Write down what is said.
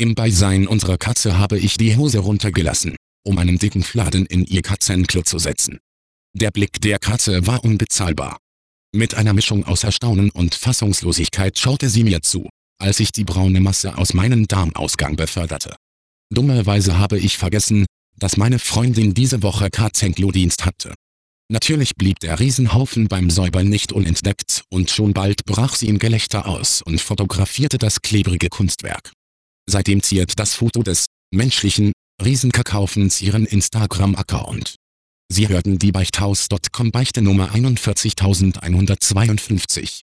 Im Beisein unserer Katze habe ich die Hose runtergelassen, um einen dicken Fladen in ihr Katzenklo zu setzen. Der Blick der Katze war unbezahlbar. Mit einer Mischung aus Erstaunen und Fassungslosigkeit schaute sie mir zu, als ich die braune Masse aus meinem Darmausgang beförderte. Dummerweise habe ich vergessen, dass meine Freundin diese Woche Katzenklo-Dienst hatte. Natürlich blieb der Riesenhaufen beim Säubern nicht unentdeckt und schon bald brach sie in Gelächter aus und fotografierte das klebrige Kunstwerk. Seitdem ziert das Foto des menschlichen Riesenkakaofens ihren Instagram-Account. Sie hörten die Beichthaus.com Beichte Nummer 41152.